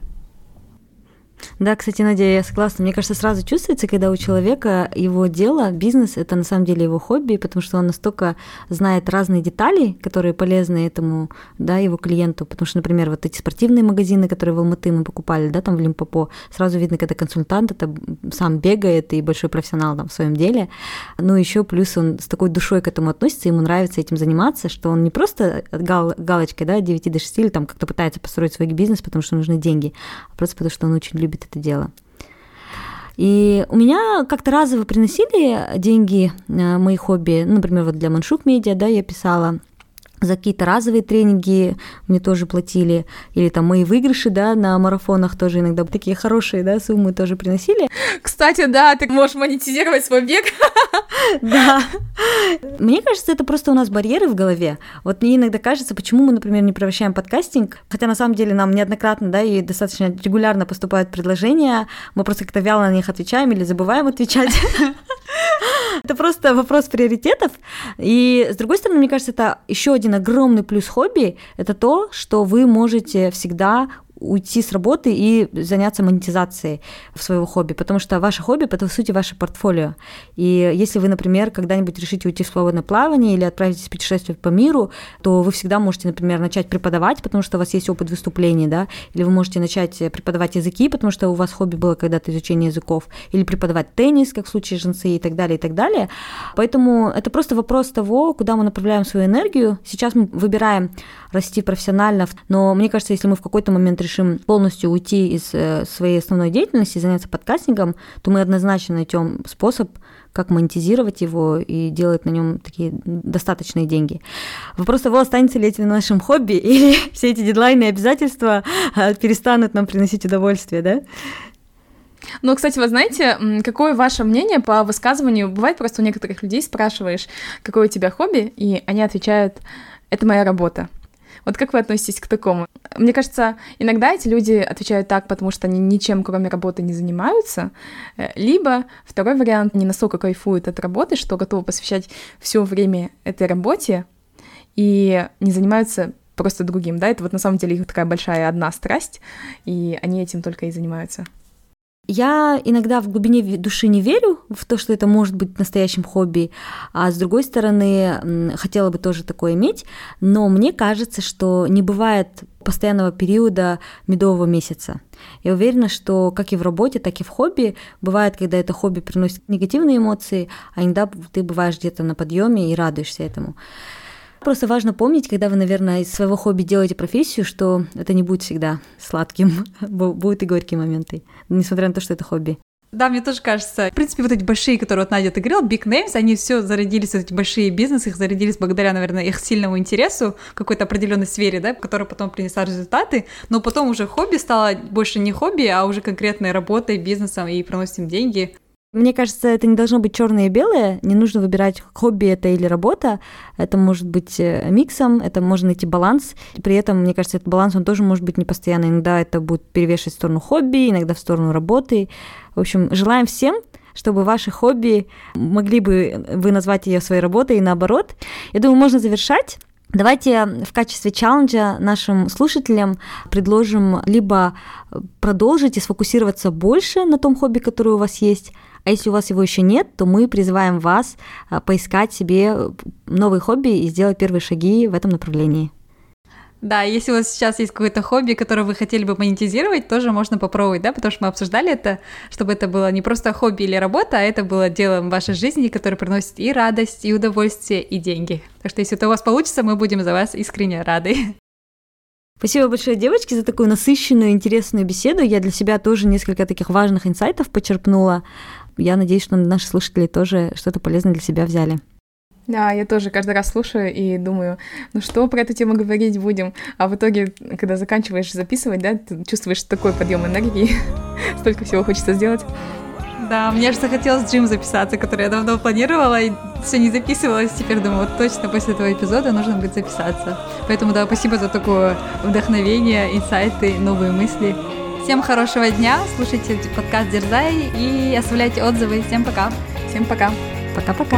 Да, кстати, Надя, я согласна. Мне кажется, сразу чувствуется, когда у человека его дело, бизнес, это на самом деле его хобби, потому что он настолько знает разные детали, которые полезны этому, да, его клиенту. Потому что, например, вот эти спортивные магазины, которые в Алматы мы покупали, да, там в Лимпопо, сразу видно, когда консультант это сам бегает и большой профессионал там в своем деле. Ну, еще плюс он с такой душой к этому относится, ему нравится этим заниматься, что он не просто гал галочкой, да, 9 до 6 или там как-то пытается построить свой бизнес, потому что нужны деньги, а просто потому что он очень любит любит это дело. И у меня как-то разово приносили деньги э, мои хобби, ну, например, вот для Маншук Медиа, да, я писала, за какие-то разовые тренинги мне тоже платили, или там мои выигрыши, да, на марафонах тоже иногда такие хорошие, да, суммы тоже приносили. Кстати, да, ты можешь монетизировать свой бег. Да. Мне кажется, это просто у нас барьеры в голове. Вот мне иногда кажется, почему мы, например, не превращаем подкастинг, хотя на самом деле нам неоднократно, да, и достаточно регулярно поступают предложения, мы просто как-то вяло на них отвечаем или забываем отвечать. Это просто вопрос приоритетов. И с другой стороны, мне кажется, это еще один огромный плюс хобби – это то, что вы можете всегда уйти с работы и заняться монетизацией своего хобби, потому что ваше хобби – это, по сути, ваше портфолио. И если вы, например, когда-нибудь решите уйти в свободное плавание или отправитесь в путешествие по миру, то вы всегда можете, например, начать преподавать, потому что у вас есть опыт выступлений, да, или вы можете начать преподавать языки, потому что у вас хобби было когда-то изучение языков, или преподавать теннис, как в случае женцы и так далее, и так далее. Поэтому это просто вопрос того, куда мы направляем свою энергию. Сейчас мы выбираем расти профессионально, но мне кажется, если мы в какой-то момент решим полностью уйти из э, своей основной деятельности, заняться подкастингом, то мы однозначно найдем способ, как монетизировать его и делать на нем такие достаточные деньги. Вопрос того, останется ли это нашим хобби, или все эти дедлайны и обязательства э, перестанут нам приносить удовольствие, да? Ну, кстати, вы знаете, какое ваше мнение по высказыванию? Бывает просто у некоторых людей спрашиваешь, какое у тебя хобби, и они отвечают, это моя работа. Вот как вы относитесь к такому? Мне кажется, иногда эти люди отвечают так, потому что они ничем, кроме работы, не занимаются. Э, либо второй вариант, они настолько кайфуют от работы, что готовы посвящать все время этой работе и не занимаются просто другим, да, это вот на самом деле их такая большая одна страсть, и они этим только и занимаются. Я иногда в глубине души не верю в то, что это может быть настоящим хобби, а с другой стороны, хотела бы тоже такое иметь, но мне кажется, что не бывает постоянного периода медового месяца. Я уверена, что как и в работе, так и в хобби бывает, когда это хобби приносит негативные эмоции, а иногда ты бываешь где-то на подъеме и радуешься этому. Просто важно помнить, когда вы, наверное, из своего хобби делаете профессию, что это не будет всегда сладким, будут и горькие моменты, несмотря на то, что это хобби. Да, мне тоже кажется. В принципе, вот эти большие, которые вот Надя ты big names, они все зародились, вот эти большие бизнесы, их зародились благодаря, наверное, их сильному интересу в какой-то определенной сфере, да, которая потом принесла результаты, но потом уже хобби стало больше не хобби, а уже конкретной работой, бизнесом и приносит им деньги. Мне кажется, это не должно быть черное и белое. Не нужно выбирать, хобби это или работа. Это может быть э, миксом, это можно найти баланс. При этом, мне кажется, этот баланс, он тоже может быть непостоянный. Иногда это будет перевешивать в сторону хобби, иногда в сторону работы. В общем, желаем всем чтобы ваши хобби могли бы вы назвать ее своей работой и наоборот. Я думаю, можно завершать. Давайте в качестве челленджа нашим слушателям предложим либо продолжить и сфокусироваться больше на том хобби, которое у вас есть, а если у вас его еще нет, то мы призываем вас а, поискать себе новые хобби и сделать первые шаги в этом направлении. Да, если у вас сейчас есть какое-то хобби, которое вы хотели бы монетизировать, тоже можно попробовать, да, потому что мы обсуждали это, чтобы это было не просто хобби или работа, а это было делом вашей жизни, которое приносит и радость, и удовольствие, и деньги. Так что если это у вас получится, мы будем за вас искренне рады. Спасибо большое, девочки, за такую насыщенную, интересную беседу. Я для себя тоже несколько таких важных инсайтов почерпнула я надеюсь, что наши слушатели тоже что-то полезное для себя взяли. Да, я тоже каждый раз слушаю и думаю, ну что про эту тему говорить будем, а в итоге, когда заканчиваешь записывать, да, ты чувствуешь такой подъем энергии, столько всего хочется сделать. Да, мне же захотелось джим записаться, который я давно планировала и все не записывалась. Теперь думаю, вот точно после этого эпизода нужно будет записаться. Поэтому да, спасибо за такое вдохновение, инсайты, новые мысли. Всем хорошего дня, слушайте подкаст Дерзай и оставляйте отзывы. Всем пока. Всем пока. Пока-пока.